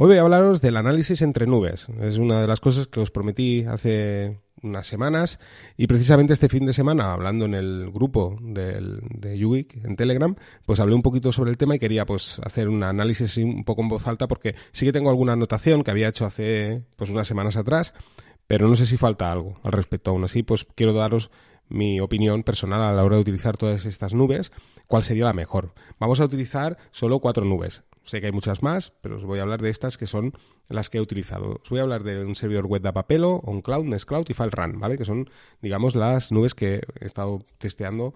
Hoy voy a hablaros del análisis entre nubes. Es una de las cosas que os prometí hace unas semanas y precisamente este fin de semana, hablando en el grupo de UWIC en Telegram, pues hablé un poquito sobre el tema y quería pues hacer un análisis un poco en voz alta porque sí que tengo alguna anotación que había hecho hace pues unas semanas atrás, pero no sé si falta algo al respecto. Aún así, pues quiero daros mi opinión personal a la hora de utilizar todas estas nubes, cuál sería la mejor. Vamos a utilizar solo cuatro nubes. Sé que hay muchas más, pero os voy a hablar de estas que son las que he utilizado. Os voy a hablar de un servidor web de Apapelo, OnCloud, Nextcloud y FileRun, ¿vale? Que son, digamos, las nubes que he estado testeando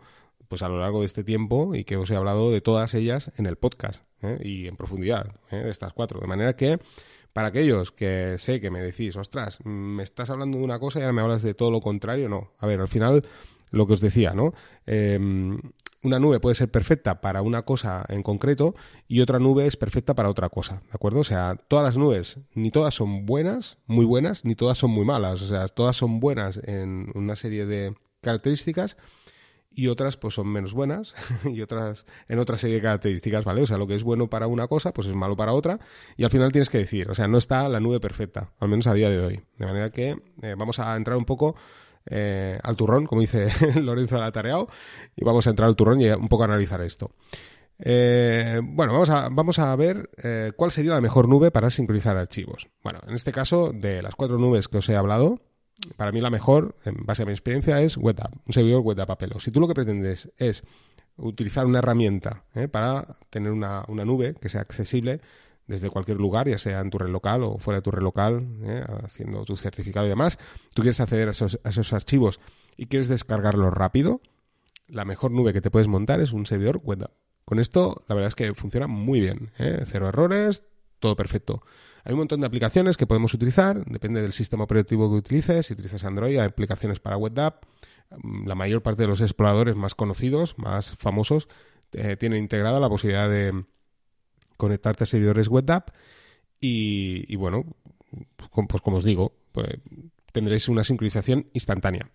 pues a lo largo de este tiempo y que os he hablado de todas ellas en el podcast ¿eh? y en profundidad ¿eh? de estas cuatro. De manera que para aquellos que sé que me decís, ostras, me estás hablando de una cosa y ahora me hablas de todo lo contrario, no. A ver, al final, lo que os decía, ¿no? Em, una nube puede ser perfecta para una cosa en concreto y otra nube es perfecta para otra cosa, ¿de acuerdo? O sea, todas las nubes, ni todas son buenas, muy buenas, ni todas son muy malas. O sea, todas son buenas en una serie de características y otras pues son menos buenas y otras en otra serie de características, ¿vale? O sea, lo que es bueno para una cosa pues es malo para otra y al final tienes que decir, o sea, no está la nube perfecta, al menos a día de hoy. De manera que eh, vamos a entrar un poco eh, al turrón, como dice Lorenzo Latareao, y vamos a entrar al turrón y un poco a analizar esto. Eh, bueno, vamos a, vamos a ver cuál sería la mejor nube para sincronizar archivos. Bueno, en este caso, de las cuatro nubes que os he hablado, para mí la mejor, en base a mi experiencia, es WebApp, un servidor WebApp Apelo. Si tú lo que pretendes es utilizar una herramienta ¿eh? para tener una, nube que sea accesible desde cualquier lugar, ya sea en tu red local o fuera de tu red local, ¿eh? haciendo tu certificado y demás, tú quieres acceder a esos, archivos y quieres descargarlos rápido, la mejor nube que te puedes montar es un servidor WebApp. Con esto, la verdad es que funciona muy bien. ¿eh? Cero errores, todo perfecto. Hay un montón de aplicaciones que podemos utilizar, depende del sistema operativo que utilices. Si utilizas Android, hay aplicaciones para WebDAV. Mm, la mayor parte de los exploradores más conocidos, más famosos, eh, tienen integrada la posibilidad de conectarte a servidores WebDAV. Y, bueno, pues como os digo, pues tendréis una sincronización instantánea.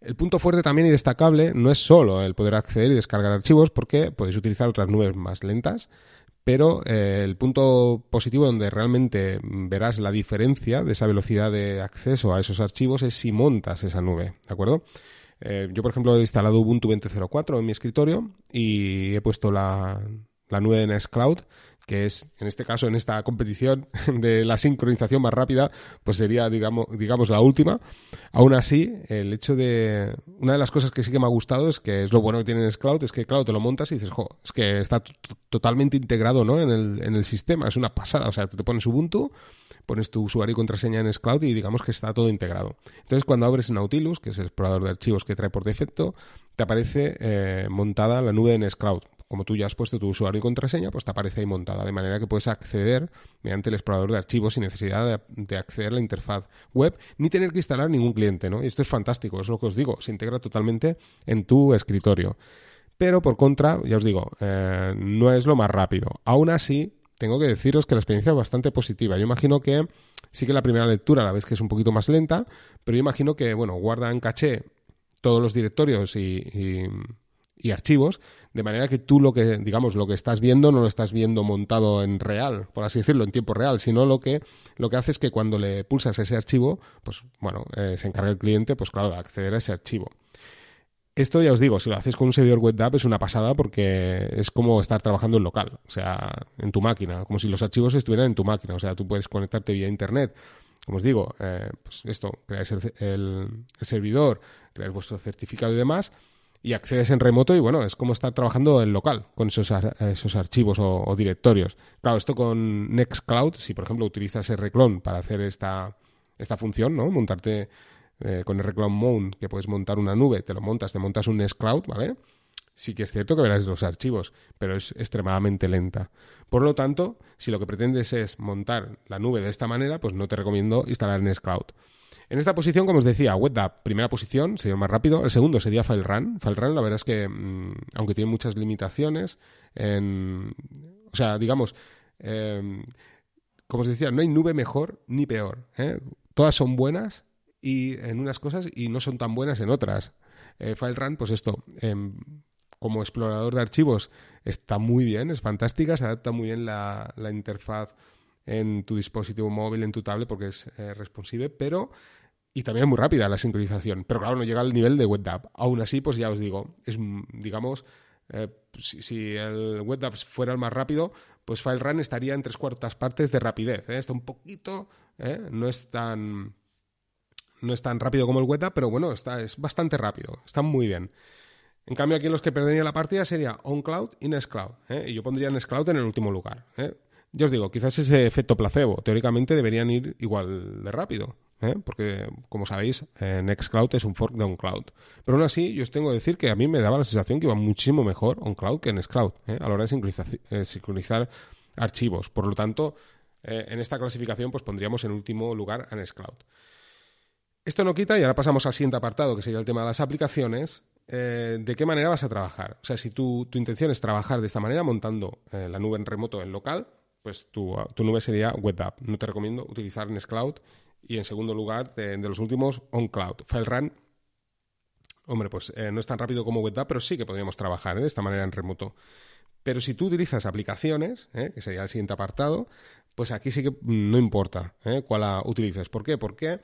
El punto fuerte también y destacable no es solo el poder acceder y descargar archivos, porque podéis utilizar otras nubes más lentas pero eh, el punto positivo donde realmente verás la diferencia de esa velocidad de acceso a esos archivos es si montas esa nube, ¿de acuerdo? Eh, yo, por ejemplo, he instalado Ubuntu 20.04 en mi escritorio y he puesto la, la nube de Nextcloud que es, en este caso, en esta competición de la sincronización más rápida, pues sería, digamos, digamos, la última. Aún así, el hecho de... Una de las cosas que sí que me ha gustado es que es lo bueno que tiene Cloud, es que, claro, te lo montas y dices, jo, es que está totalmente integrado, ¿no? En el, en el sistema, es una pasada. O sea, tú te pones Ubuntu, pones tu usuario y contraseña en Cloud y digamos que está todo integrado. Entonces, cuando abres Nautilus, que es el explorador de archivos que trae por defecto, te aparece eh, montada la nube en Cloud como tú ya has puesto tu usuario y contraseña, pues te aparece ahí montada, de manera que puedes acceder mediante el explorador de archivos sin necesidad de, acceder a la interfaz web, ni tener que instalar ningún cliente, ¿no? Y esto es fantástico, es lo que os digo, se integra totalmente en tu escritorio. Pero por contra, ya os digo, eh, no es lo más rápido. Aún así, tengo que deciros que la experiencia es bastante positiva. Yo imagino que sí que la primera lectura la vez que es un poquito más lenta, pero yo imagino que, bueno, guarda en caché todos los directorios y y archivos, de manera que tú lo que, digamos, lo que estás viendo no lo estás viendo montado en real, por así decirlo, en tiempo real, sino lo que, lo que hace es que cuando le pulsas ese archivo, pues bueno, eh, se encarga el cliente, pues claro, de acceder a ese archivo. Esto ya os digo, si lo haces con un servidor web es una pasada porque es como estar trabajando en local, o sea, en tu máquina, como si los archivos estuvieran en tu máquina, o sea, tú puedes conectarte vía internet, como os digo, eh, pues esto, creáis el, el servidor, creáis vuestro certificado y demás, y accedes en remoto y bueno, es como estar trabajando en local con esos, esos archivos o, directorios. Claro, esto con Nextcloud, si por ejemplo utilizas Rclone para hacer esta, esta función, ¿no? Montarte eh, con Rclone Mount, que puedes montar una nube, te lo montas, te montas un Nextcloud, ¿vale? Sí que es cierto que verás los archivos, pero es extremadamente lenta. Por lo tanto, si lo que pretendes es montar la nube de esta manera, pues no te recomiendo instalar Nextcloud. En esta posición, como os decía, WebDAV, primera posición, sería más rápido. El segundo sería FileRun. FileRun, la verdad es que, mm, aunque tiene muchas limitaciones, en, o sea, digamos, em, como os decía, no hay nube mejor ni peor. ¿eh? Todas son buenas y en unas cosas y no son tan buenas en otras. Eh, FileRun, pues esto, em, como explorador de archivos, está muy bien, es fantástica, se adapta muy bien la, la interfaz en tu dispositivo móvil, en tu tablet, porque es eh, responsive, pero y también es muy rápida la sincronización, pero claro, no llega al nivel de WebDAV. Aún así, pues ya os digo, es, digamos, eh, si, el WebDAV fuera el más rápido, pues FileRun estaría en tres cuartas partes de rapidez. ¿eh? Está un poquito, ¿eh? no es tan no es tan rápido como el WebDAV, pero bueno, está, es bastante rápido, está muy bien. En cambio, aquí los que perderían la partida sería OnCloud y Nextcloud. Y yo pondría Nextcloud en el último lugar. Yo os digo, quizás ese efecto placebo. Teóricamente deberían ir igual de rápido. ¿Eh? porque como sabéis, Nextcloud es un fork de OnCloud. Pero aún así, yo os tengo que decir que a mí me daba la sensación que iba muchísimo mejor OnCloud que Nextcloud ¿eh? a la hora de eh, sincronizar, archivos. Por lo tanto, en esta clasificación pues pondríamos en último lugar a Nextcloud. Esto no quita, y ahora pasamos al siguiente apartado, que sería el tema de las aplicaciones, de qué manera vas a trabajar. O sea, si tu, tu intención es trabajar de esta manera, montando la nube en remoto en local, pues tu, tu nube sería WebApp. No te recomiendo utilizar Nextcloud y en segundo lugar, de, los últimos, OnCloud. FileRun, hombre, pues eh, no es tan rápido como WebDAV, pero sí que podríamos trabajar ¿eh? de esta manera en remoto. Pero si tú utilizas aplicaciones, ¿eh? que sería el siguiente apartado, pues aquí sí que no importa cuál la utilices. ¿Por qué? Porque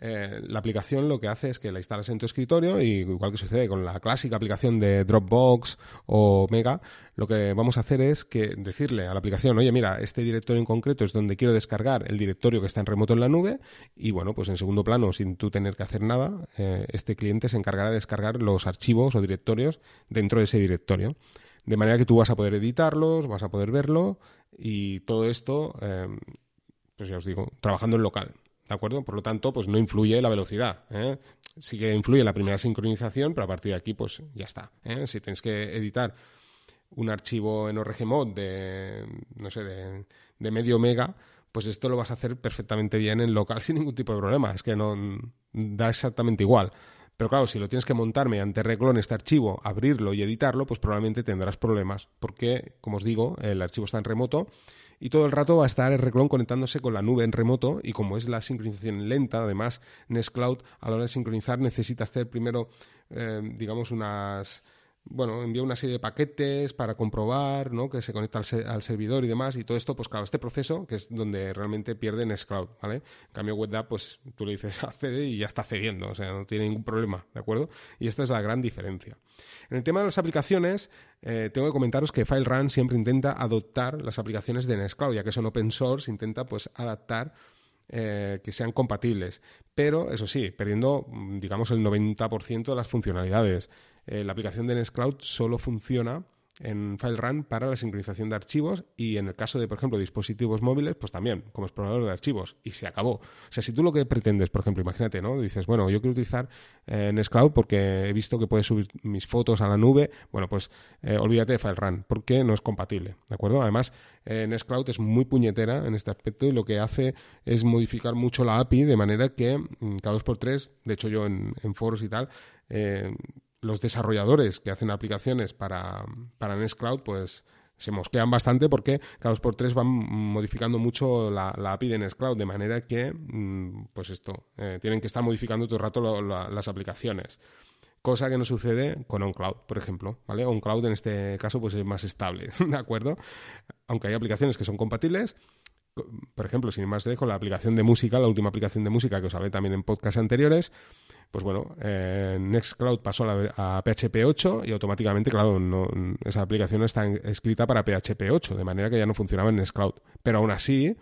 eh, la aplicación lo que hace es que la instalas en tu escritorio y igual que sucede con la clásica aplicación de Dropbox o Mega, lo que vamos a hacer es que decirle a la aplicación, oye, mira, este directorio en concreto es donde quiero descargar el directorio que está en remoto en la nube y bueno, pues en segundo plano, sin tú tener que hacer nada, eh, este cliente se encargará de descargar los archivos o directorios dentro de ese directorio. De manera que tú vas a poder editarlos, vas a poder verlo y todo esto, eh, pues ya os digo, trabajando en local. ¿De acuerdo? Por lo tanto, pues no influye la velocidad. ¿eh? Sí que influye la primera sincronización, pero a partir de aquí, pues ya está. ¿eh? Si tienes que editar un archivo en ORGMod de, no sé, de, de, medio mega, pues esto lo vas a hacer perfectamente bien en local sin ningún tipo de problema. Es que no da exactamente igual. Pero claro, si lo tienes que montar mediante reglón este archivo, abrirlo y editarlo, pues probablemente tendrás problemas. Porque, como os digo, el archivo está en remoto y todo el rato va a estar el reclon conectándose con la nube en remoto y como es la sincronización lenta, además Nextcloud a la hora de sincronizar necesita hacer primero, eh, digamos, unas bueno, envía una serie de paquetes para comprobar ¿no? que se conecta al, servidor y demás, y todo esto, pues claro, este proceso, que es donde realmente pierde Nextcloud, ¿vale? En cambio, WebDAV, pues tú le dices accede y ya está cediendo, o sea, no tiene ningún problema, ¿de acuerdo? Y esta es la gran diferencia. En el tema de las aplicaciones, eh, tengo que comentaros que FileRun siempre intenta adoptar las aplicaciones de Nextcloud, ya que son open source, intenta pues adaptar eh, que sean compatibles. Pero, eso sí, perdiendo, digamos, el 90% de las funcionalidades. Eh, la aplicación de Nextcloud solo funciona en FileRun para la sincronización de archivos y en el caso de, por ejemplo, dispositivos móviles, pues también como explorador de archivos y se acabó. O sea, si tú lo que pretendes, por ejemplo, imagínate, ¿no? Dices, bueno, yo quiero utilizar eh, Nextcloud porque he visto que puedes subir mis fotos a la nube, bueno, pues eh, olvídate de FileRun porque no es compatible, ¿de acuerdo? Además, eh, Nextcloud es muy puñetera en este aspecto y lo que hace es modificar mucho la API de manera que mm, cada dos por tres, de hecho yo en, en foros y tal, eh, los desarrolladores que hacen aplicaciones para, para Nextcloud, pues se mosquean bastante porque cada dos por tres van modificando mucho la, API de Nextcloud, de manera que, mm, pues esto, eh, tienen que estar modificando todo el rato las aplicaciones. Cosa que no sucede con OnCloud, por ejemplo, ¿vale? OnCloud en este caso pues es más estable, ¿de acuerdo? Aunque hay aplicaciones que son compatibles, por ejemplo, sin más lejos, la aplicación de música, la última aplicación de música que os hablé también en podcasts anteriores, pues bueno, eh, Nextcloud pasó a, PHP 8 y automáticamente, claro, esa aplicación está escrita para PHP 8, de manera que ya no funcionaba en Nextcloud. Pero aún así,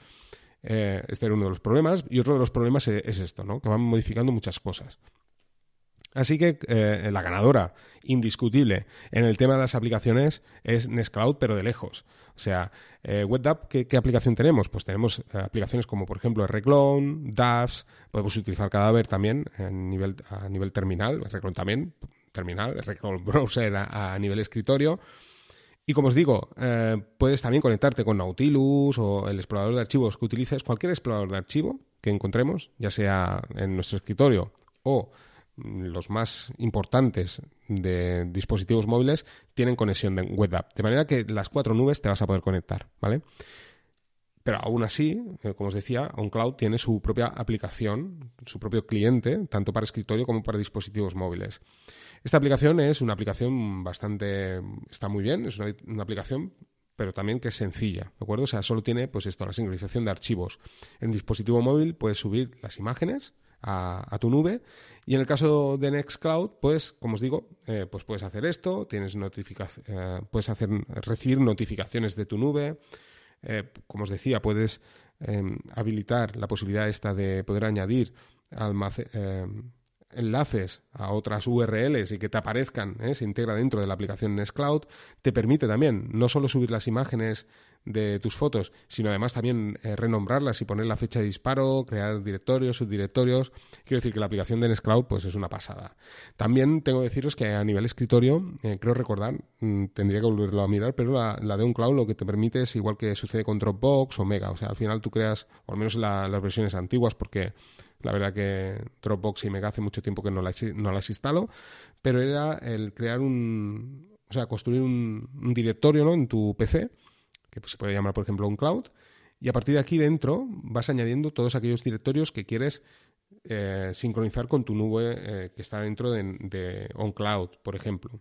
eh, este era uno de los problemas. Y otro de los problemas es, esto, ¿no? Que van modificando muchas cosas. Así que eh, la ganadora indiscutible en el tema de las aplicaciones es Nextcloud, pero de lejos. O sea, eh, ¿qué, aplicación tenemos? Pues tenemos eh, aplicaciones como, por ejemplo, Reclone, DAFs, podemos utilizar Cadáver también a nivel, a nivel terminal, Reclone también, terminal, Reclone Browser a, nivel escritorio. Y como os digo, eh, puedes también conectarte con Nautilus o el explorador de archivos que utilices, cualquier explorador de archivo que encontremos, ya sea en nuestro escritorio o los más importantes de dispositivos móviles tienen conexión de web app. De manera que las cuatro nubes te vas a poder conectar, ¿vale? Pero aún así, eh, como os decía, OnCloud tiene su propia aplicación, su propio cliente, tanto para escritorio como para dispositivos móviles. Esta aplicación es una aplicación bastante, está muy bien, es una, aplicación pero también que es sencilla, ¿de acuerdo? O sea, solo tiene, pues esto, la sincronización de archivos. En dispositivo móvil puedes subir las imágenes a, tu nube. Y en el caso de Nextcloud, pues, como os digo, eh, pues puedes hacer esto, tienes eh, puedes hacer, recibir notificaciones de tu nube, eh, como os decía, puedes em, habilitar la posibilidad esta de poder añadir em, enlaces a otras URLs y que te aparezcan, se integra dentro de la aplicación Nextcloud, te permite también no solo subir las imágenes de tus fotos, sino además también eh, renombrarlas y poner la fecha de disparo, crear directorios, subdirectorios. Quiero decir que la aplicación de Nextcloud pues es una pasada. También tengo que deciros que a nivel escritorio, eh, creo recordar, mm, tendría que volverlo a mirar, pero la, de un cloud lo que te permite es igual que sucede con Dropbox o Mega. O sea, al final tú creas, o al menos en las versiones antiguas, porque la verdad que Dropbox y Mega hace mucho tiempo que no las, no instalo, pero era el crear un, o sea, construir un, un directorio ¿no? en tu PC que se puede llamar, por ejemplo, un cloud, y a partir de aquí dentro vas añadiendo todos aquellos directorios que quieres eh, sincronizar con tu nube eh, que está dentro de, de OnCloud, por ejemplo.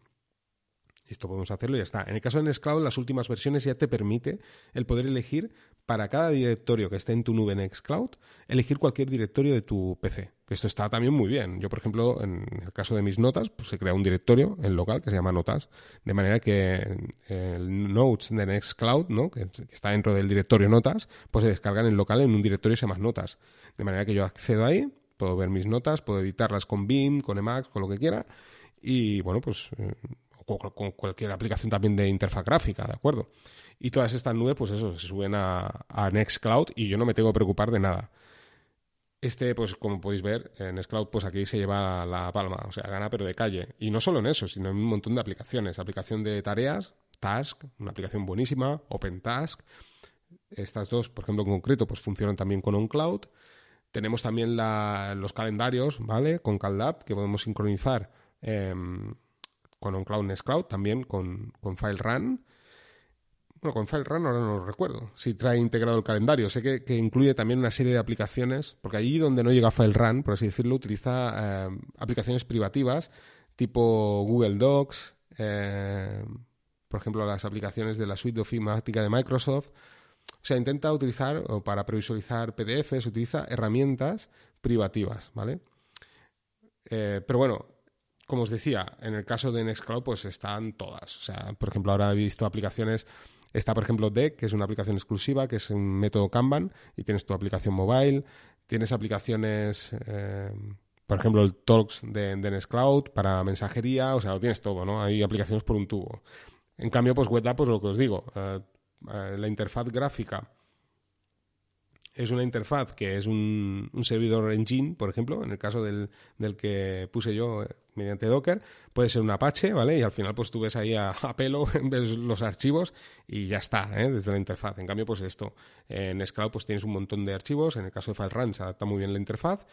Esto podemos hacerlo y ya está. En el caso de Nextcloud, las últimas versiones ya te permite el poder elegir para cada directorio que esté en tu nube Nextcloud, elegir cualquier directorio de tu PC. Esto está también muy bien. Yo, por ejemplo, en el caso de mis notas, pues se crea un directorio en local que se llama Notas, de manera que el Notes de Nextcloud, ¿no? que, está dentro del directorio Notas, pues se descargan en local en un directorio que se llama Notas. De manera que yo accedo ahí, puedo ver mis notas, puedo editarlas con BIM, con Emacs, con lo que quiera, y bueno, pues eh, con cualquier aplicación también de interfaz gráfica, ¿de acuerdo? Y todas estas nubes, pues eso, se suben a Nextcloud y yo no me tengo que preocupar de nada. Este, pues como podéis ver, en Nextcloud, pues aquí se lleva la, palma, o sea, gana pero de calle. Y no solo en eso, sino en un montón de aplicaciones. Aplicación de tareas, Task, una aplicación buenísima, OpenTask. Estas dos, por ejemplo, en concreto, pues funcionan también con OnCloud. Tenemos también los calendarios, ¿vale? Con CalDAP, que podemos sincronizar em, con OnCloud Nextcloud, también con, con FileRun. Bueno, con FileRun ahora no lo recuerdo. Si trae integrado el calendario. Sé que, incluye también una serie de aplicaciones, porque allí donde no llega FileRun, por así decirlo, utiliza eh, aplicaciones privativas tipo Google Docs, eh, por ejemplo, las aplicaciones de la suite de ofimática de Microsoft. O sea, intenta utilizar, o para previsualizar PDFs, utiliza herramientas privativas, ¿vale? Eh, pero bueno, como os decía, en el caso de Nextcloud, pues están todas. O sea, por ejemplo, ahora he visto aplicaciones. Está, por ejemplo, Deck, que es una aplicación exclusiva, que es un método Kanban, y tienes tu aplicación mobile. Tienes aplicaciones, eh, por ejemplo, el Talks de, de, para mensajería, o sea, lo tienes todo, ¿no? Hay aplicaciones por un tubo. En cambio, pues WebApp, pues lo que os digo, eh, eh, la interfaz gráfica es una interfaz que es un, servidor engine, por ejemplo, en el caso del, del que puse yo eh, mediante Docker, puede ser un Apache, ¿vale? Y al final pues tú ves ahí a, pelo, ves los archivos y ya está, ¿eh? desde la interfaz. En cambio, pues esto, en Scloud pues tienes un montón de archivos, en el caso de FileRun se adapta muy bien la interfaz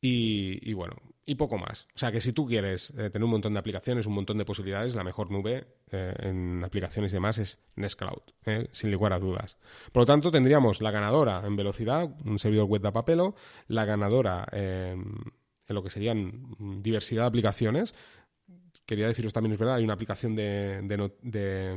y, bueno, y poco más. O sea que si tú quieres eh, tener un montón de aplicaciones, un montón de posibilidades, la mejor nube eh, en aplicaciones y demás es Nextcloud, eh, sin lugar a dudas. Por lo tanto, tendríamos la ganadora en velocidad, un servidor web de papelo, la ganadora en lo que serían diversidad de aplicaciones. Quería deciros también, es verdad, hay una aplicación de de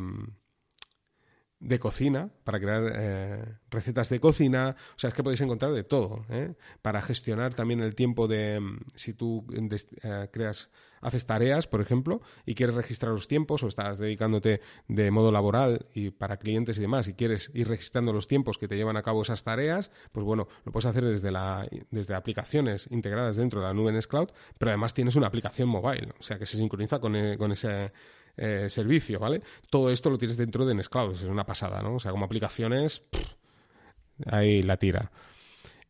cocina, para crear eh, recetas de cocina, o sea, es que podéis encontrar de todo, ¿eh? para gestionar también el tiempo de, mm, si tú eh, creas, haces tareas, por ejemplo, y quieres registrar los tiempos o estás dedicándote de modo laboral y para clientes y demás, y quieres ir registrando los tiempos que te llevan a cabo esas tareas, pues bueno, lo puedes hacer desde, la, desde aplicaciones integradas dentro de la nube Cloud, pero además tienes una aplicación mobile, o sea, que se sincroniza con, con ese eh, servicio, ¿vale? Todo esto lo tienes dentro de Nextcloud, es una pasada, ¿no? O sea, como aplicaciones, ahí la tira.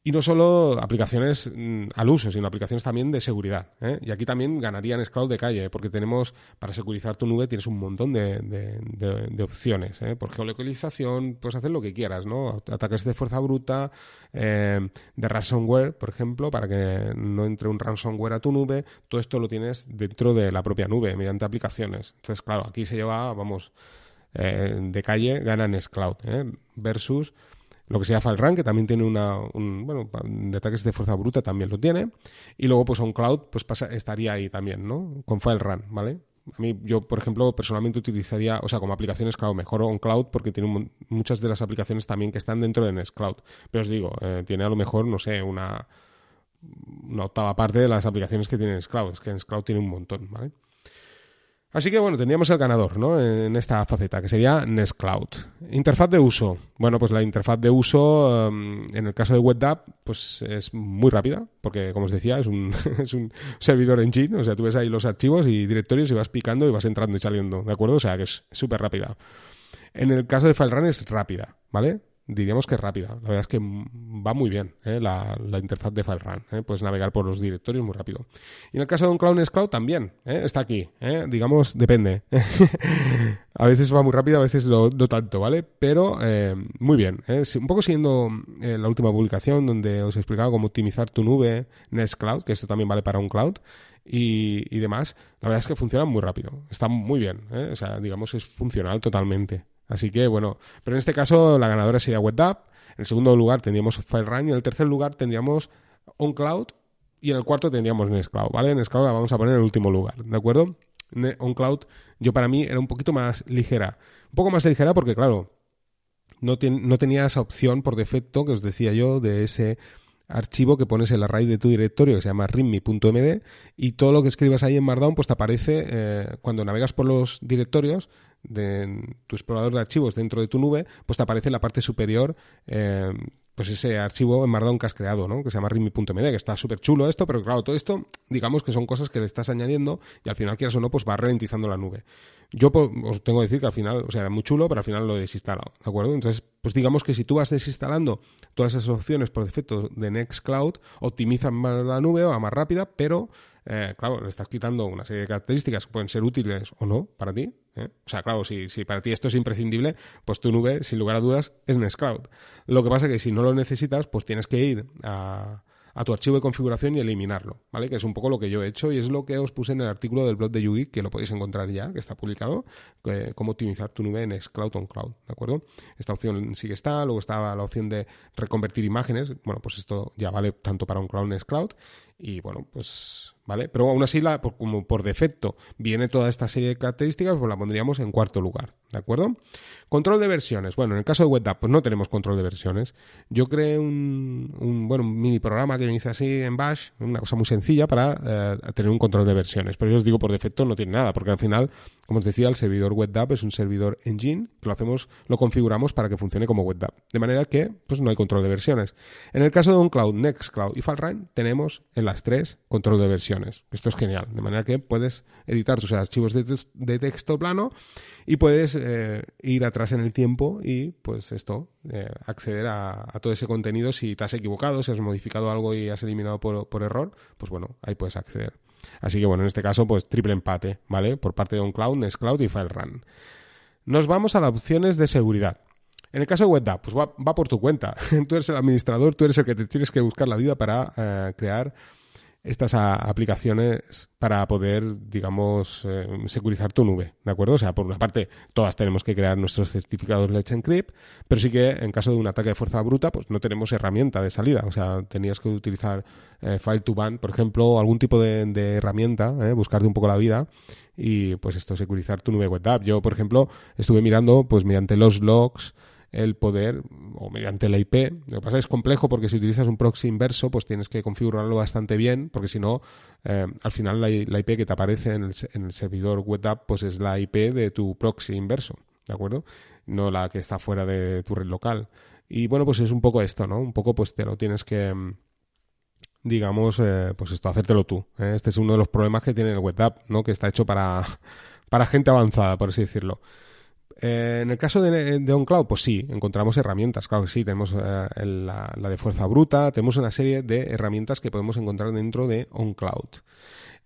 Y no solo aplicaciones mm, al uso, sino aplicaciones también de seguridad. ¿eh? Y aquí también ganaría Nextcloud de calle, porque tenemos, para securizar tu nube, tienes un montón de, de, opciones. ¿eh? Por geolocalización, puedes hacer lo que quieras, ¿no? Ataques de fuerza bruta, eh, de ransomware, por ejemplo, para que no entre un ransomware a tu nube. Todo esto lo tienes dentro de la propia nube, mediante aplicaciones. Entonces, claro, aquí se lleva, vamos, de calle, gana Nextcloud, versus lo que se llama FileRun, que también tiene una, un, bueno, de ataques de fuerza bruta también lo tiene. Y luego, pues OnCloud, pues pasa, estaría ahí también, ¿no? Con FileRun, ¿vale? A mí, yo, por ejemplo, personalmente utilizaría, o sea, como aplicaciones cloud, mejor OnCloud porque tiene muchas de las aplicaciones también que están dentro de Nextcloud. Pero os digo, eh, tiene a lo mejor, no sé, una, una octava parte de las aplicaciones que tiene Nextcloud. Es que Nextcloud tiene un montón, ¿vale? Así que bueno, tendríamos el ganador ¿no? en esta faceta, que sería Nextcloud. Interfaz de uso. Bueno, pues la interfaz de uso, em, en el caso de WebDAV, pues es muy rápida, porque como os decía, es un, es un servidor engine, o sea, tú ves ahí los archivos y directorios y vas picando y vas entrando y saliendo, ¿de acuerdo? O sea, que es súper rápida. En el caso de FileRun es rápida, ¿vale? Diríamos que rápida. La verdad es que va muy bien ¿eh? la, interfaz de FileRun. ¿eh? Puedes navegar por los directorios muy rápido. Y en el caso de un Cloud Cloud también ¿eh? está aquí. ¿eh? Digamos, depende. a veces va muy rápido, a veces no, tanto, ¿vale? Pero muy bien. Un poco siguiendo la última publicación donde os he explicado cómo optimizar tu nube Cloud, que esto también vale para un cloud. Y, y demás, la verdad es que funciona muy rápido. Está muy bien. O sea, digamos, es funcional totalmente. Así que bueno, pero en este caso la ganadora sería WebDAV, en el segundo lugar tendríamos FileRun y en el tercer lugar tendríamos OnCloud y en el cuarto tendríamos Nextcloud, ¿vale? Nextcloud la vamos a poner en el último lugar, ¿de acuerdo? OnCloud yo para mí era un poquito más ligera, un poco más ligera porque claro, no, tenía esa opción por defecto que os decía yo de ese archivo que pones en la raíz de tu directorio que se llama readme.md y todo lo que escribas ahí en Markdown pues te aparece eh, cuando navegas por los directorios de tu explorador de archivos dentro de tu nube, pues te aparece en la parte superior eh, pues ese archivo en Markdown que has creado, ¿no? Que se llama readme.md, que está súper chulo esto, pero claro, todo esto, digamos que son cosas que le estás añadiendo y al final, quieras o no, pues va ralentizando la nube. Yo pues, os tengo que decir que al final, o sea, era muy chulo, pero al final lo he desinstalado, ¿de acuerdo? Entonces, pues digamos que si tú vas desinstalando todas esas opciones por defecto de Nextcloud, optimizan más la nube, va más rápida, pero eh, claro, le estás quitando una serie de características que pueden ser útiles o no para ti. ¿eh? O sea, claro, si, si, para ti esto es imprescindible, pues tu nube, sin lugar a dudas, es Nextcloud. Lo que pasa es que si no lo necesitas, pues tienes que ir a, a tu archivo de configuración y eliminarlo, ¿vale? Que es un poco lo que yo he hecho y es lo que os puse en el artículo del blog de YouGeek, que lo podéis encontrar ya, que está publicado, cómo optimizar tu nube en Nextcloud on Cloud, ¿de acuerdo? Esta opción sí que está, luego estaba la opción de reconvertir imágenes, bueno, pues esto ya vale tanto para un Cloud Nextcloud y bueno, pues ¿vale? Pero aún así, la, como por defecto viene toda esta serie de características, pues la pondríamos en cuarto lugar, ¿de acuerdo? Control de versiones. Bueno, en el caso de WebDAV, pues no tenemos control de versiones. Yo creé un, un bueno, un mini programa que me hice así en Bash, una cosa muy sencilla para eh, tener un control de versiones. Pero yo os digo, por defecto no tiene nada, porque al final, como os decía, el servidor WebDAV es un servidor engine, lo hacemos, lo configuramos para que funcione como WebDAV. De manera que, pues no hay control de versiones. En el caso de OnCloud, Nextcloud y FileRun, tenemos en las tres control de versiones. Esto es genial, de manera que puedes editar tus archivos de, texto plano y puedes eh, ir atrás en el tiempo y pues esto, eh, acceder a, todo ese contenido si te has equivocado, si has modificado algo y has eliminado por, error, pues bueno, ahí puedes acceder. Así que bueno, en este caso pues triple empate, ¿vale? Por parte de OnCloud, Nextcloud y FileRun. Nos vamos a las opciones de seguridad. En el caso de WebDAV, pues va, por tu cuenta. tú eres el administrador, tú eres el que te tienes que buscar la vida para eh, crear estas aplicaciones para poder, digamos, eh, securizar tu nube, ¿de acuerdo? O sea, por una parte, todas tenemos que crear nuestros certificados Let's Encrypt, pero sí que en caso de un ataque de fuerza bruta, pues no tenemos herramienta de salida. O sea, tenías que utilizar eh, File to Ban, por ejemplo, algún tipo de, herramienta, ¿eh? buscarte un poco la vida y, pues esto, securizar tu nube web app. Yo, por ejemplo, estuve mirando, pues mediante los logs, el poder, o mediante la IP. Lo que pasa es complejo porque si utilizas un proxy inverso, pues tienes que configurarlo bastante bien, porque si no, eh, al final la, IP que te aparece en el, servidor web pues es la IP de tu proxy inverso, ¿de acuerdo? No la que está fuera de tu red local. Y bueno, pues es un poco esto, ¿no? Un poco pues te lo tienes que digamos, eh, pues esto, hacértelo tú. ¿eh? Este es uno de los problemas que tiene el web ¿no? Que está hecho para, para gente avanzada, por así decirlo. Eh, en el caso de, de, OnCloud, pues sí, encontramos herramientas. Claro que sí, tenemos eh, la, de fuerza bruta, tenemos una serie de herramientas que podemos encontrar dentro de OnCloud.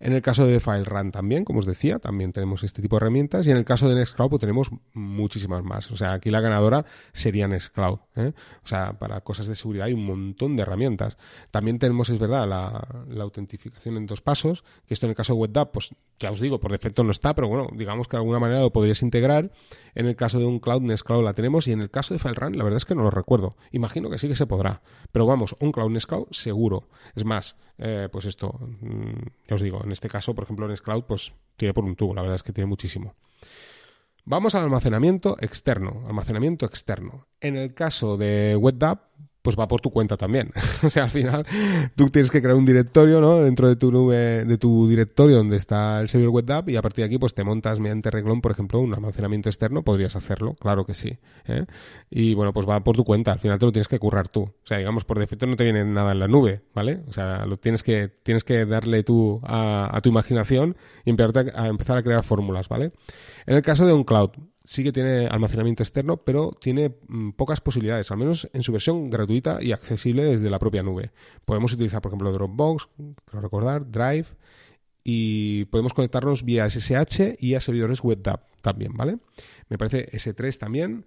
En el caso de FileRun también, como os decía, también tenemos este tipo de herramientas. Y en el caso de Nextcloud, pues tenemos muchísimas más. O sea, aquí la ganadora sería Nextcloud. ¿eh? O sea, para cosas de seguridad hay un montón de herramientas. También tenemos, es verdad, la, la autentificación en dos pasos, que esto en el caso de WebDAV, pues ya os digo, por defecto no está, pero bueno, digamos que de alguna manera lo podrías integrar. En el caso de un cloud, Nextcloud la tenemos. Y en el caso de FileRun, la verdad es que no lo recuerdo. Imagino que sí que se podrá. Pero vamos, un cloud Nextcloud seguro. Es más, eh, pues esto, mm, ya os digo, en este caso, por ejemplo, en Nextcloud, pues tiene por un tubo, la verdad es que tiene muchísimo. Vamos al almacenamiento externo, almacenamiento externo. En el caso de WebDAV, pues va por tu cuenta también. o sea, al final tú tienes que crear un directorio, ¿no? Dentro de tu nube, de tu directorio donde está el servidor web y a partir de aquí pues te montas mediante reglón, por ejemplo, un almacenamiento externo, podrías hacerlo, claro que sí. ¿eh? Y bueno, pues va por tu cuenta, al final te lo tienes que currar tú. O sea, digamos, por defecto no te viene nada en la nube, ¿vale? O sea, lo tienes que, tienes que darle tú a, a tu imaginación y empezar a empezar a crear fórmulas, ¿vale? En el caso de un cloud, sí que tiene almacenamiento externo, pero tiene mm, pocas posibilidades, al menos en su versión gratuita y accesible desde la propia nube. Podemos utilizar, por ejemplo, Dropbox, recordar, Drive, y podemos conectarnos vía SSH y a servidores WebDAV también, ¿vale? Me parece S3 también,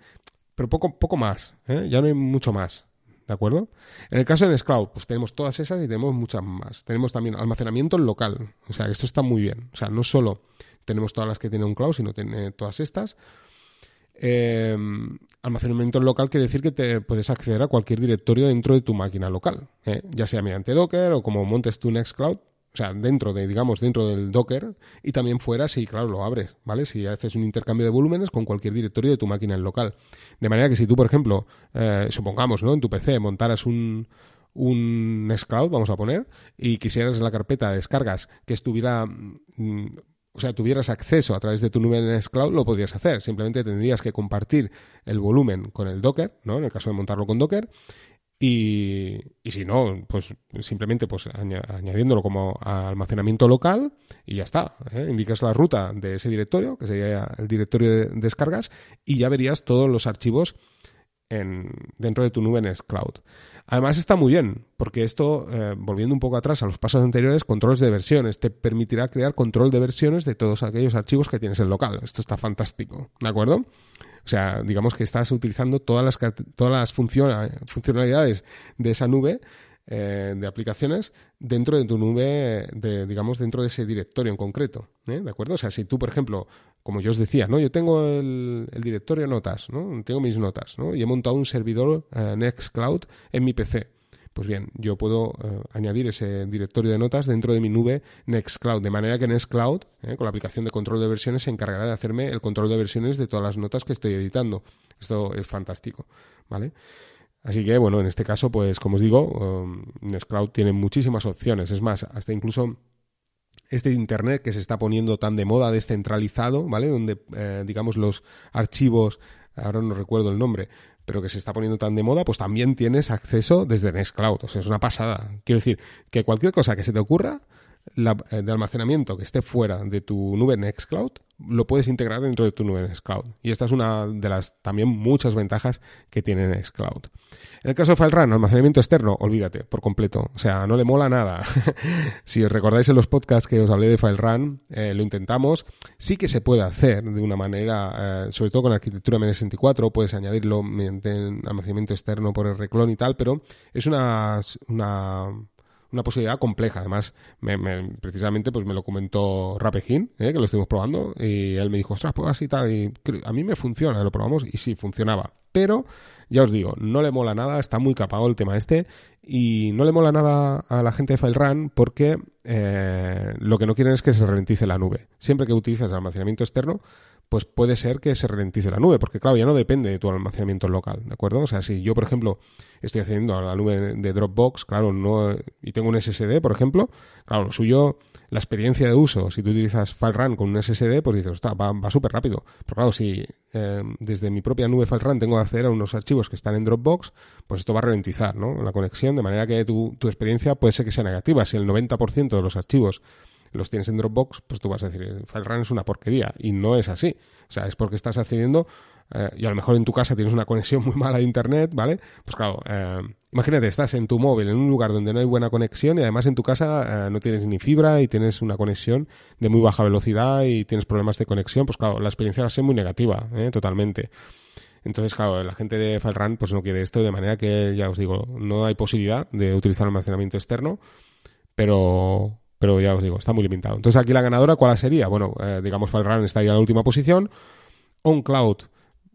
pero poco, poco más, ¿eh? ya no hay mucho más. ¿De acuerdo? En el caso de Nextcloud, pues tenemos todas esas y tenemos muchas más. Tenemos también almacenamiento local. O sea, esto está muy bien. O sea, no solo tenemos todas las que tiene un cloud, sino tiene todas estas. Eh, almacenamiento local quiere decir que te puedes acceder a cualquier directorio dentro de tu máquina local, ¿eh? ya sea mediante Docker o como montes tu Nextcloud, o sea, dentro de, digamos, dentro del Docker y también fuera si, claro, lo abres, ¿vale? Si haces un intercambio de volúmenes con cualquier directorio de tu máquina en local. De manera que si tú, por ejemplo, eh, supongamos, ¿no? En tu PC montaras un, un Nextcloud, vamos a poner, y quisieras la carpeta de descargas que estuviera mm, o sea, tuvieras acceso a través de tu nube en Cloud, lo podrías hacer. Simplemente tendrías que compartir el volumen con el Docker, ¿no? En el caso de montarlo con Docker. Y, y si no, pues simplemente pues añadiéndolo como almacenamiento local y ya está. ¿eh? Indicas la ruta de ese directorio, que sería el directorio de descargas, y ya verías todos los archivos en, dentro de tu nube en Cloud. Además está muy bien, porque esto, eh, volviendo un poco atrás a los pasos anteriores, controles de versiones, te permitirá crear control de versiones de todos aquellos archivos que tienes en local. Esto está fantástico, ¿de acuerdo? O sea, digamos que estás utilizando todas las, todas las funcionalidades de esa nube eh, de aplicaciones dentro de tu nube, de, digamos, dentro de ese directorio en concreto. ¿eh? ¿De acuerdo? O sea, si tú, por ejemplo, como yo os decía, ¿no? Yo tengo el, directorio notas, ¿no? Tengo mis notas, ¿no? Y he montado un servidor eh, Nextcloud en mi PC. Pues bien, yo puedo eh, añadir ese directorio de notas dentro de mi nube Nextcloud, de manera que Nextcloud, eh, con la aplicación de control de versiones, se encargará de hacerme el control de versiones de todas las notas que estoy editando. Esto es fantástico, ¿vale? Así que, bueno, en este caso, pues como os digo, um, Nextcloud tiene muchísimas opciones. Es más, hasta incluso este Internet que se está poniendo tan de moda, descentralizado, ¿vale? Donde, eh, digamos, los archivos, ahora no recuerdo el nombre, pero que se está poniendo tan de moda, pues también tienes acceso desde Nextcloud. O sea, es una pasada. Quiero decir, que cualquier cosa que se te ocurra, eh, de almacenamiento que esté fuera de tu nube Nextcloud, lo puedes integrar dentro de tu nube Nextcloud. Y esta es una de las también muchas ventajas que tiene Nextcloud. En el caso de FileRun, almacenamiento externo, olvídate, por completo. O sea, no le mola nada. si os recordáis en los podcasts que os hablé de FileRun, eh, lo intentamos. Sí que se puede hacer de una manera, eh, sobre todo con arquitectura MD64, puedes añadirlo mediante almacenamiento externo por el reclon y tal, pero es una, una una posibilidad compleja. Además, me, precisamente pues me lo comentó Rapejin, ¿eh? que lo estuvimos probando, y él me dijo, ostras, pues así tal, y a mí me funciona, lo probamos y sí, funcionaba. Pero, ya os digo, no le mola nada, está muy capado el tema este, y no le mola nada a la gente de FileRun porque eh, lo que no quieren es que se ralentice la nube. Siempre que utilizas almacenamiento externo, pues puede ser que se ralentice la nube, porque claro, ya no depende de tu almacenamiento local, ¿de acuerdo? O sea, si yo, por ejemplo, estoy accediendo a la nube de Dropbox, claro, no y tengo un SSD, por ejemplo, claro, lo suyo, la experiencia de uso, si tú utilizas FileRun con un SSD, pues dices, está, va, va súper rápido. Pero claro, si eh, desde mi propia nube FileRun tengo que acceder a unos archivos que están en Dropbox, pues esto va a ralentizar, ¿no? La conexión, de manera que tu, tu experiencia puede ser que sea negativa. Si el 90% de los archivos los tienes en Dropbox, pues tú vas a decir, FileRun es una porquería. Y no es así. O sea, es porque estás accediendo eh, y a lo mejor en tu casa tienes una conexión muy mala de Internet, ¿vale? Pues claro, eh, imagínate, estás en tu móvil, en un lugar donde no hay buena conexión y además en tu casa eh, no tienes ni fibra y tienes una conexión de muy baja velocidad y tienes problemas de conexión, pues claro, la experiencia va a ser muy negativa, totalmente. Entonces, claro, la gente de FileRun pues no quiere esto, de manera que, ya os digo, no hay posibilidad de utilizar almacenamiento externo, pero pero ya os digo, está muy limitado. Entonces aquí la ganadora, ¿cuál sería? Bueno, eh, digamos, FileRun estaría en la última posición. OnCloud,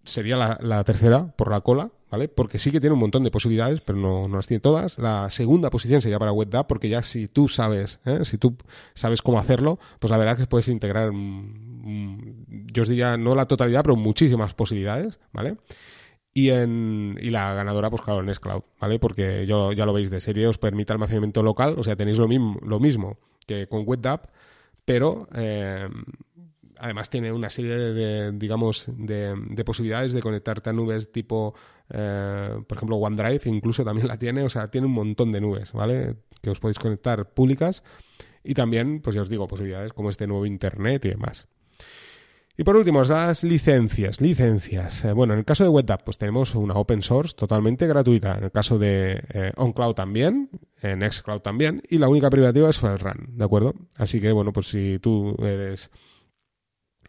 sería la, tercera por la cola, ¿vale? Porque sí que tiene un montón de posibilidades, pero no, no las tiene todas. La segunda posición sería para WebDAV, porque ya si tú sabes, ¿eh? si tú sabes cómo hacerlo, pues la verdad es que puedes integrar, yo os diría, no la totalidad, pero muchísimas posibilidades, ¿vale? Y, en, y la ganadora, pues claro, en Cloud, ¿vale? Porque yo, ya lo veis de serie, os permite almacenamiento local, o sea, tenéis lo mismo, lo mismo que con WebDAV, pero eh, además tiene una serie de, digamos, de, posibilidades de conectarte a nubes tipo, eh, por ejemplo, OneDrive, incluso también la tiene, o sea, tiene un montón de nubes, ¿vale? Que os podéis conectar públicas y también, pues ya os digo, posibilidades como este nuevo Internet y demás. Y por último, las licencias. Licencias. Eh, bueno, en el caso de WebDAV, pues tenemos una open source totalmente gratuita. En el caso de eh, OnCloud también, en Nextcloud también. Y la única privativa es FileRun, ¿de acuerdo? Así que, bueno, pues si tú eres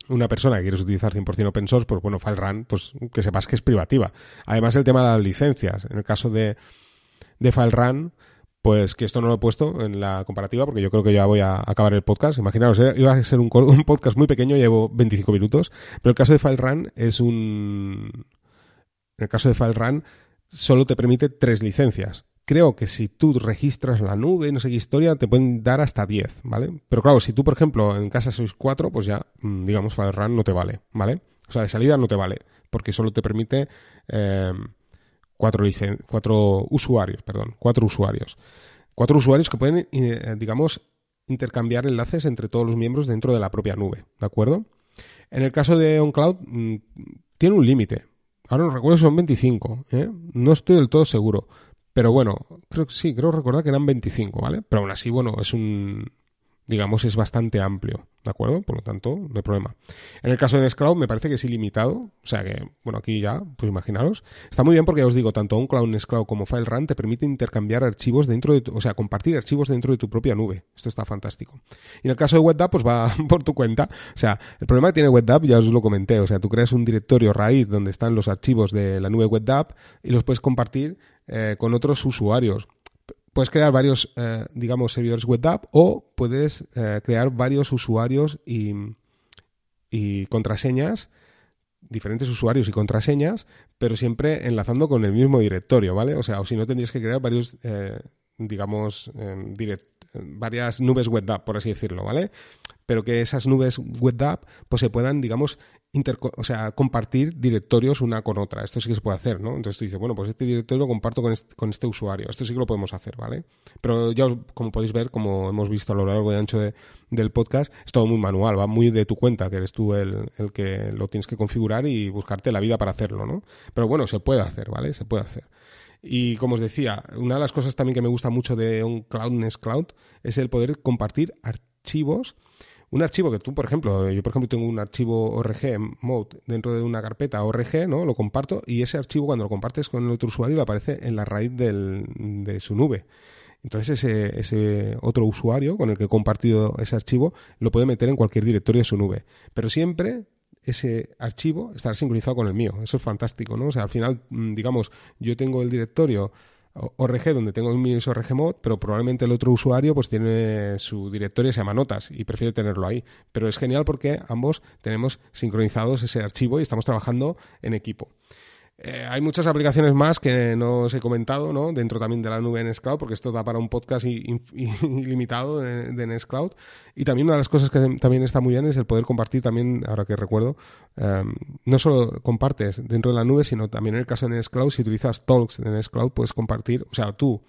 una persona que quieres utilizar 100% open source, pues bueno, FileRun, pues que sepas que es privativa. Además, el tema de las licencias. En el caso de, de FileRun, pues que esto no lo he puesto en la comparativa porque yo creo que ya voy a acabar el podcast. Imaginaos, eh, iba a ser un, podcast muy pequeño, llevo 25 minutos, pero el caso de FileRun es un... En el caso de FileRun solo te permite tres licencias creo que si tú registras la nube no sé qué historia, te pueden dar hasta 10, ¿vale? Pero claro, si tú, por ejemplo, en casa sois 4, pues ya, mm, digamos, FileRun no te vale, ¿vale? O sea, de salida no te vale, porque solo te permite eh, cuatro, cuatro usuarios, perdón, cuatro usuarios. Cuatro usuarios que pueden, eh, digamos, intercambiar enlaces entre todos los miembros dentro de la propia nube, ¿de acuerdo? En el caso de OnCloud, mm, tiene un límite. Ahora no recuerdo si son 25, ¿eh? No estoy del todo seguro. Pero bueno, creo que sí, creo recordar que eran 25, ¿vale? Pero aún así, bueno, es un, digamos, es bastante amplio, ¿de acuerdo? Por lo tanto, no hay problema. En el caso de Nextcloud me parece que es ilimitado, o sea que, bueno, aquí ya, pues imaginaros. Está muy bien porque os digo, tanto un Cloud Nextcloud como FileRun te permite intercambiar archivos dentro de, tu, o sea, compartir archivos dentro de tu propia nube. Esto está fantástico. Y en el caso de WebDAV, pues va por tu cuenta. O sea, el problema que tiene WebDAV, ya os lo comenté, o sea, tú creas un directorio raíz donde están los archivos de la nube WebDAV y los puedes compartir eh, con otros usuarios puedes crear varios, eh, digamos, servidores web o puedes eh, crear varios usuarios y, y, contraseñas, diferentes usuarios y contraseñas, pero siempre enlazando con el mismo directorio, ¿vale? O sea, o si no tendrías que crear varios, eh, digamos, varias nubes web app, por así decirlo, ¿vale? Pero que esas nubes web app pues se puedan, digamos, o sea, compartir directorios una con otra. Esto sí que se puede hacer, ¿no? Entonces tú dices, bueno, pues este directorio lo comparto con este, usuario. Esto sí que lo podemos hacer, ¿vale? Pero ya, como podéis ver, como hemos visto a lo largo y ancho del podcast, es todo muy manual, va muy de tu cuenta, que eres tú el, el, que lo tienes que configurar y buscarte la vida para hacerlo, ¿no? Pero bueno, se puede hacer, ¿vale? Se puede hacer. Y como os decía, una de las cosas también que me gusta mucho de un Cloud Nest Cloud es el poder compartir archivos un archivo que tú, por ejemplo, yo por ejemplo tengo un archivo ORG mode dentro de una carpeta ORG, ¿no? Lo comparto y ese archivo cuando lo compartes con el otro usuario aparece en la raíz de su nube. Entonces ese, ese otro usuario con el que he compartido ese archivo lo puede meter en cualquier directorio de su nube. Pero siempre ese archivo estará sincronizado con el mío. Eso es fantástico, ¿no? O sea, al final, mm, digamos, yo tengo el directorio ORG donde tengo mi ORG mod, pero probablemente el otro usuario pues tiene su directorio se llama notas y prefiere tenerlo ahí. Pero es genial porque ambos tenemos sincronizados ese archivo y estamos trabajando en equipo. Eh, hay muchas aplicaciones más que no os he comentado, ¿no? Dentro también de la nube en Nextcloud, porque esto da para un podcast ilimitado de, de. Y también una de las cosas que también está muy bien es el poder compartir también, ahora que recuerdo, em, no solo compartes dentro de la nube, sino también en el caso de Nextcloud, si utilizas Talks de Nextcloud, puedes compartir, o sea, tú,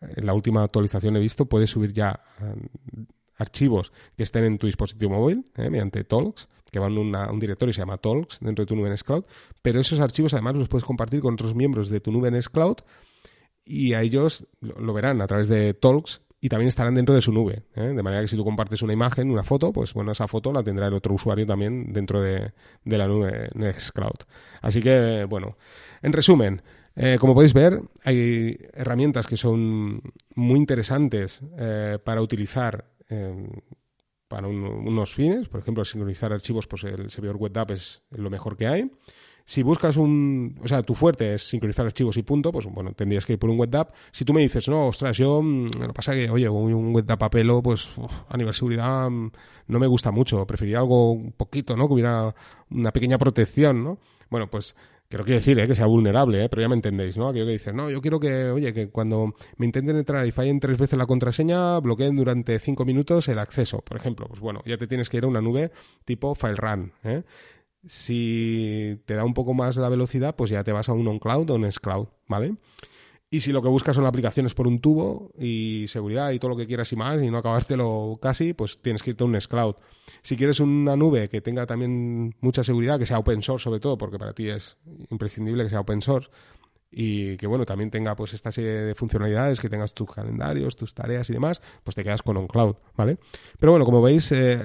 en la última actualización he visto, puedes subir ya em, archivos que estén en tu dispositivo móvil ¿eh? mediante Talks que van a un directorio se llama Talks dentro de tu nube Cloud, pero esos archivos además los puedes compartir con otros miembros de tu nube Cloud y a ellos lo verán a través de Talks y también estarán dentro de su nube. ¿eh? De manera que si tú compartes una imagen, una foto, pues bueno, esa foto la tendrá el otro usuario también dentro de, la nube Nextcloud. Así que, bueno, en resumen, eh, como podéis ver, hay herramientas que son muy interesantes eh, para utilizar para unos fines, por ejemplo, sincronizar archivos, pues el servidor WebDAV es lo mejor que hay. Si buscas un, o sea, tu fuerte es sincronizar archivos y punto, pues bueno, tendrías que ir por un WebDAV. Si tú me dices, no, ostras, yo, mm, lo pasa que, oye, un WebDAV a pelo, pues a nivel de seguridad mm, no me gusta mucho, preferiría algo un poquito, ¿no? Que hubiera una pequeña protección, ¿no? Bueno, pues que no quiere decir ¿eh? que sea vulnerable, ¿eh? pero ya me entendéis, ¿no? Aquello que dices, no, yo quiero que, oye, que cuando me intenten entrar y fallen tres veces la contraseña, bloqueen durante cinco minutos el acceso, por ejemplo. Pues bueno, ya te tienes que ir a una nube tipo FileRun, ¿eh? Si te da un poco más la velocidad, pues ya te vas a un OnCloud o un S-Cloud, ¿vale? Y si lo que buscas son aplicaciones por un tubo y seguridad y todo lo que quieras y más y no acabártelo casi, pues tienes que irte a un Nextcloud. Si quieres una nube que tenga también mucha seguridad, que sea open source sobre todo, porque para ti es imprescindible que sea open source y que bueno, también tenga pues esta serie de funcionalidades, que tengas tus calendarios, tus tareas y demás, pues te quedas con OnCloud, ¿vale? Pero bueno, como veis, eh,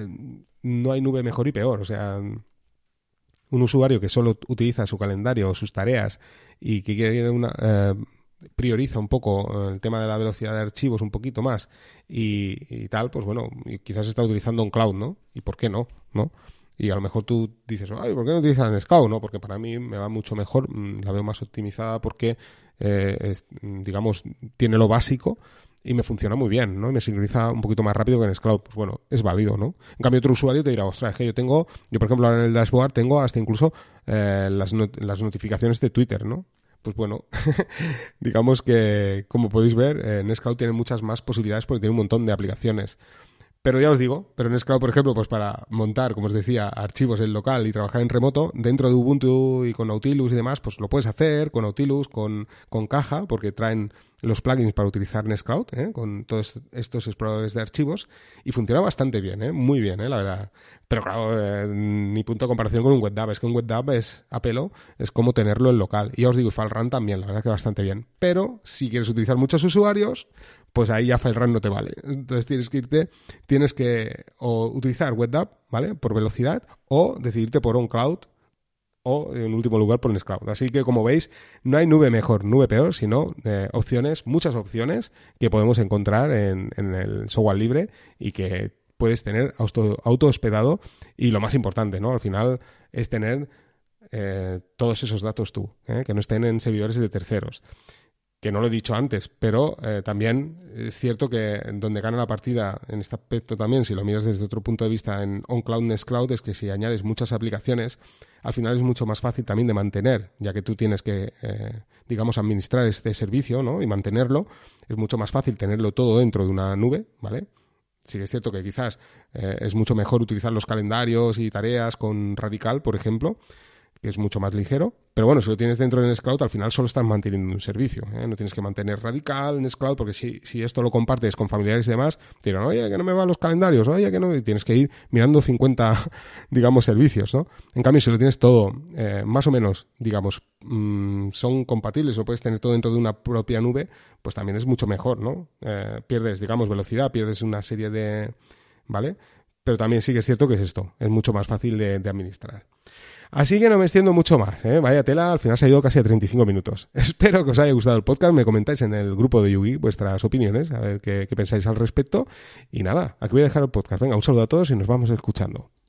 no hay nube mejor y peor, o sea, un usuario que solo utiliza su calendario o sus tareas y que quiere una... Eh, prioriza un poco el tema de la velocidad de archivos un poquito más y, tal, pues bueno, y quizás está utilizando un cloud, ¿no? ¿Y por qué no? ¿No? Y a lo mejor tú dices, ay, ¿por qué no utilizan Cloud? No, porque para mí me va mucho mejor, mm, la veo más optimizada porque, eh, digamos, tiene lo básico y me funciona muy bien, ¿no? Y me sincroniza un poquito más rápido que en Scloud. Pues bueno, es válido, ¿no? En cambio, otro usuario te dirá, ostras, es que yo tengo, yo por ejemplo ahora en el dashboard tengo hasta incluso eh, las, las notificaciones de Twitter, ¿no? Pues bueno, digamos que, como podéis ver, eh, tiene muchas más posibilidades porque tiene un montón de aplicaciones. Pero ya os digo, pero Nextcloud, por ejemplo, pues para montar, como os decía, archivos en local y trabajar en remoto, dentro de Ubuntu y con Nautilus y demás, pues lo puedes hacer con Nautilus, con, con caja, porque traen los plugins para utilizar Nextcloud, ¿eh? con todos estos exploradores de archivos, y funciona bastante bien, ¿eh? muy bien, ¿eh? la verdad. Pero claro, eh, ni punto de comparación con un WebDAV, es que un WebDAV es a pelo, es como tenerlo en local. Y ya os digo, FileRun también, la verdad que bastante bien. Pero si quieres utilizar muchos usuarios, pues ahí ya FileRun no te vale. Entonces tienes que irte, tienes que o utilizar WebDAV, ¿vale? Por velocidad, o decidirte por OnCloud, o en último lugar por Nextcloud. Así que como veis, no hay nube mejor, nube peor, sino eh, opciones, muchas opciones que podemos encontrar en, el software libre y que puedes tener auto, auto, hospedado y lo más importante, ¿no? Al final es tener eh, todos esos datos tú, ¿eh? que no estén en servidores de terceros que no lo he dicho antes, pero eh, también es cierto que donde gana la partida en este aspecto también, si lo miras desde otro punto de vista en OnCloud, Nextcloud, es que si añades muchas aplicaciones, al final es mucho más fácil también de mantener, ya que tú tienes que, eh, digamos, administrar este servicio ¿no? y mantenerlo, es mucho más fácil tenerlo todo dentro de una nube, ¿vale? Sí es cierto que quizás eh, es mucho mejor utilizar los calendarios y tareas con Radical, por ejemplo, que es mucho más ligero. Pero bueno, si lo tienes dentro de Nextcloud, al final solo estás manteniendo un servicio. ¿eh? No tienes que mantener radical Nextcloud, porque si, si esto lo compartes con familiares y demás, te dirán, oye, que no me van los calendarios, oye, que no, y tienes que ir mirando 50, digamos, servicios, ¿no? En cambio, si lo tienes todo eh, más o menos, digamos, mm, son compatibles o puedes tener todo dentro de una propia nube, pues también es mucho mejor, ¿no? Eh, pierdes, digamos, velocidad, pierdes una serie de... ¿Vale? Pero también sí que es cierto que es esto, es mucho más fácil de administrar. Así que no me extiendo mucho más, ¿eh? Vaya tela, al final se ha ido casi a 35 minutos. Espero que os haya gustado el podcast, me comentáis en el grupo de Yugi vuestras opiniones, a ver qué, qué pensáis al respecto. Y nada, aquí voy a dejar el podcast. Venga, un saludo a todos y nos vamos escuchando.